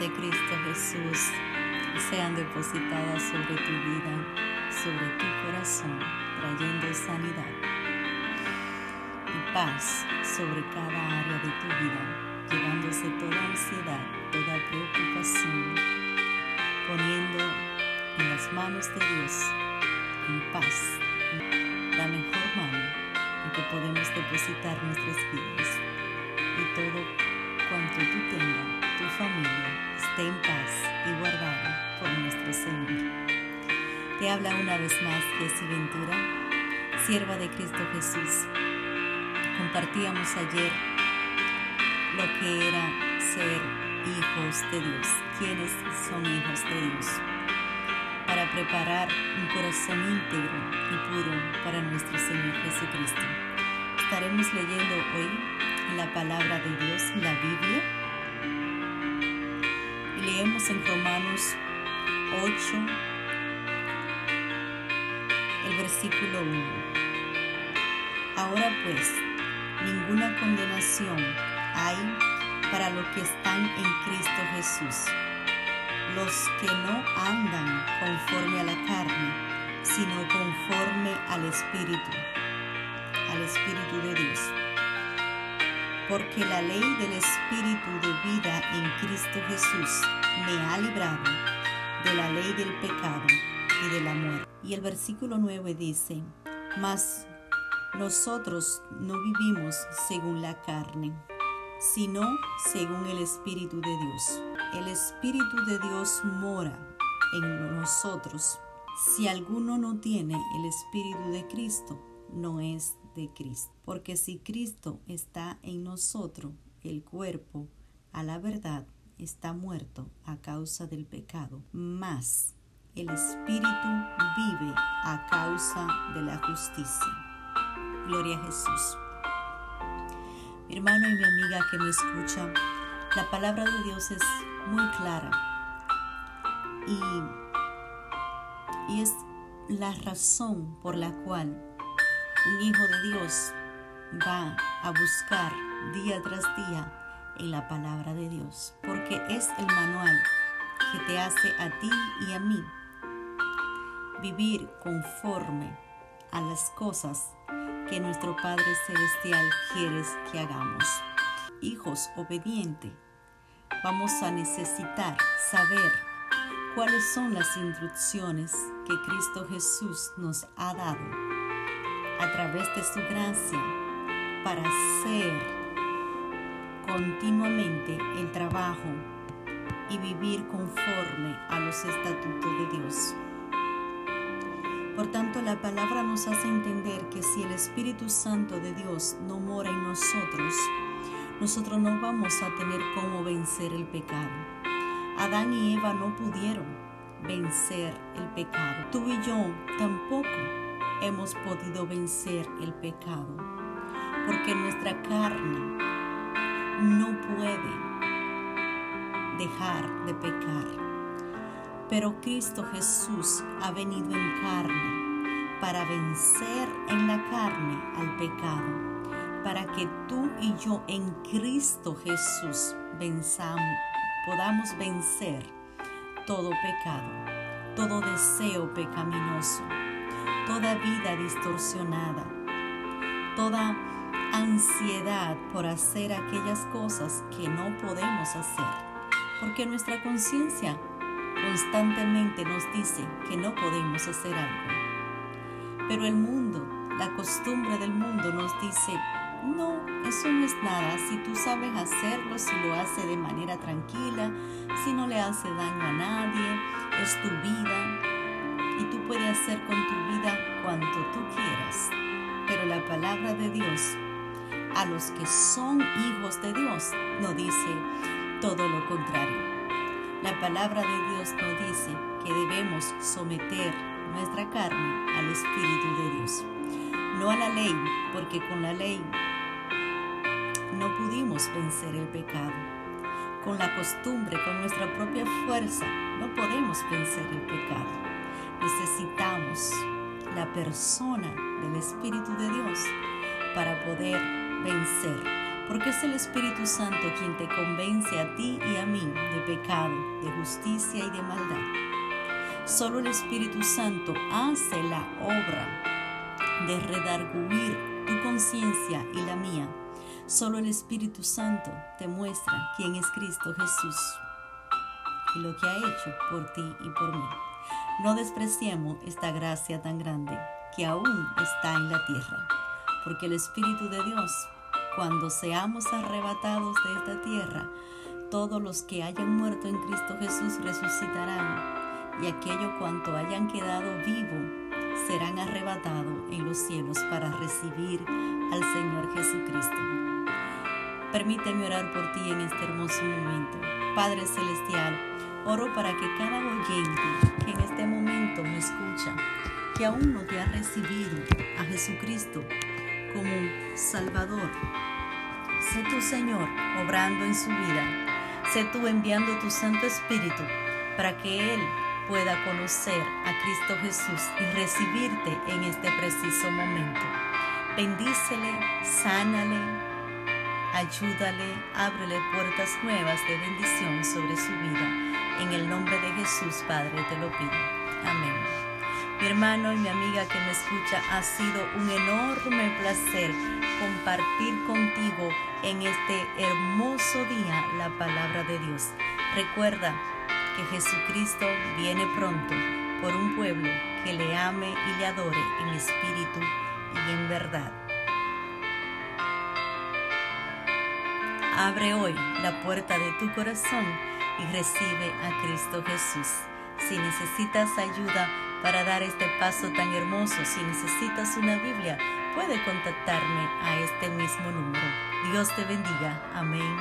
de Cristo Jesús sean depositadas sobre tu vida, sobre tu corazón, trayendo sanidad y paz sobre cada área de tu vida, llevándose toda ansiedad, toda preocupación, poniendo en las manos de Dios en paz la mejor mano en que podemos depositar nuestras vidas y todo cuanto tú tengas, tu familia, esté en paz y guardada por nuestro Señor. Te habla una vez más Jessie Ventura, sierva de Cristo Jesús. Compartíamos ayer lo que era ser hijos de Dios, quienes son hijos de Dios, para preparar un corazón íntegro y puro para nuestro Señor Jesucristo. Estaremos leyendo hoy la palabra de Dios, la Biblia. Leemos en Romanos 8, el versículo 1. Ahora pues, ninguna condenación hay para los que están en Cristo Jesús, los que no andan conforme a la carne, sino conforme al Espíritu, al Espíritu de Dios porque la ley del Espíritu de vida en Cristo Jesús me ha librado de la ley del pecado y de la muerte. Y el versículo 9 dice, mas nosotros no vivimos según la carne, sino según el Espíritu de Dios. El Espíritu de Dios mora en nosotros. Si alguno no tiene el Espíritu de Cristo, no es Cristo. Porque si Cristo está en nosotros, el cuerpo, a la verdad, está muerto a causa del pecado, mas el Espíritu vive a causa de la justicia. Gloria a Jesús. Mi hermano y mi amiga que me escucha, la palabra de Dios es muy clara y, y es la razón por la cual un hijo de Dios va a buscar día tras día en la palabra de Dios, porque es el manual que te hace a ti y a mí vivir conforme a las cosas que nuestro Padre Celestial quiere que hagamos. Hijos obedientes, vamos a necesitar saber cuáles son las instrucciones que Cristo Jesús nos ha dado a través de su gracia para hacer continuamente el trabajo y vivir conforme a los estatutos de Dios. Por tanto, la palabra nos hace entender que si el Espíritu Santo de Dios no mora en nosotros, nosotros no vamos a tener cómo vencer el pecado. Adán y Eva no pudieron vencer el pecado. Tú y yo tampoco hemos podido vencer el pecado, porque nuestra carne no puede dejar de pecar. Pero Cristo Jesús ha venido en carne para vencer en la carne al pecado, para que tú y yo en Cristo Jesús podamos vencer todo pecado, todo deseo pecaminoso toda vida distorsionada, toda ansiedad por hacer aquellas cosas que no podemos hacer, porque nuestra conciencia constantemente nos dice que no podemos hacer algo. Pero el mundo, la costumbre del mundo nos dice, no, eso no es nada, si tú sabes hacerlo, si lo hace de manera tranquila, si no le hace daño a nadie, es tu vida, y tú puedes hacer con tu vida cuanto tú quieras. Pero la palabra de Dios a los que son hijos de Dios no dice todo lo contrario. La palabra de Dios nos dice que debemos someter nuestra carne al Espíritu de Dios, no a la ley, porque con la ley no pudimos vencer el pecado. Con la costumbre, con nuestra propia fuerza, no podemos vencer el pecado necesitamos la persona del Espíritu de Dios para poder vencer. porque es el Espíritu Santo quien te convence a ti y a mí de pecado, de justicia y de maldad. Solo el Espíritu Santo hace la obra de redarguir tu conciencia y la mía. Solo el Espíritu Santo te muestra quién es Cristo Jesús y lo que ha hecho por ti y por mí. No despreciemos esta gracia tan grande que aún está en la tierra, porque el Espíritu de Dios cuando seamos arrebatados de esta tierra, todos los que hayan muerto en Cristo Jesús resucitarán, y aquellos cuanto hayan quedado vivos serán arrebatados en los cielos para recibir al Señor Jesucristo. Permíteme orar por ti en este hermoso momento. Padre Celestial, oro para que cada oyente que en este momento me escucha, que aún no te ha recibido a Jesucristo como Salvador, Sé tu Señor obrando en su vida. Sé tú enviando tu Santo Espíritu para que Él pueda conocer a Cristo Jesús y recibirte en este preciso momento. Bendícele, sánale, ayúdale, ábrele puertas nuevas de bendición sobre su vida. En el nombre de Jesús, Padre, te lo pido. Amén. Mi hermano y mi amiga que me escucha, ha sido un enorme placer compartir contigo en este hermoso día la palabra de Dios. Recuerda que Jesucristo viene pronto por un pueblo que le ame y le adore en espíritu y en verdad. Abre hoy la puerta de tu corazón y recibe a Cristo Jesús. Si necesitas ayuda para dar este paso tan hermoso, si necesitas una Biblia, puede contactarme a este mismo número. Dios te bendiga. Amén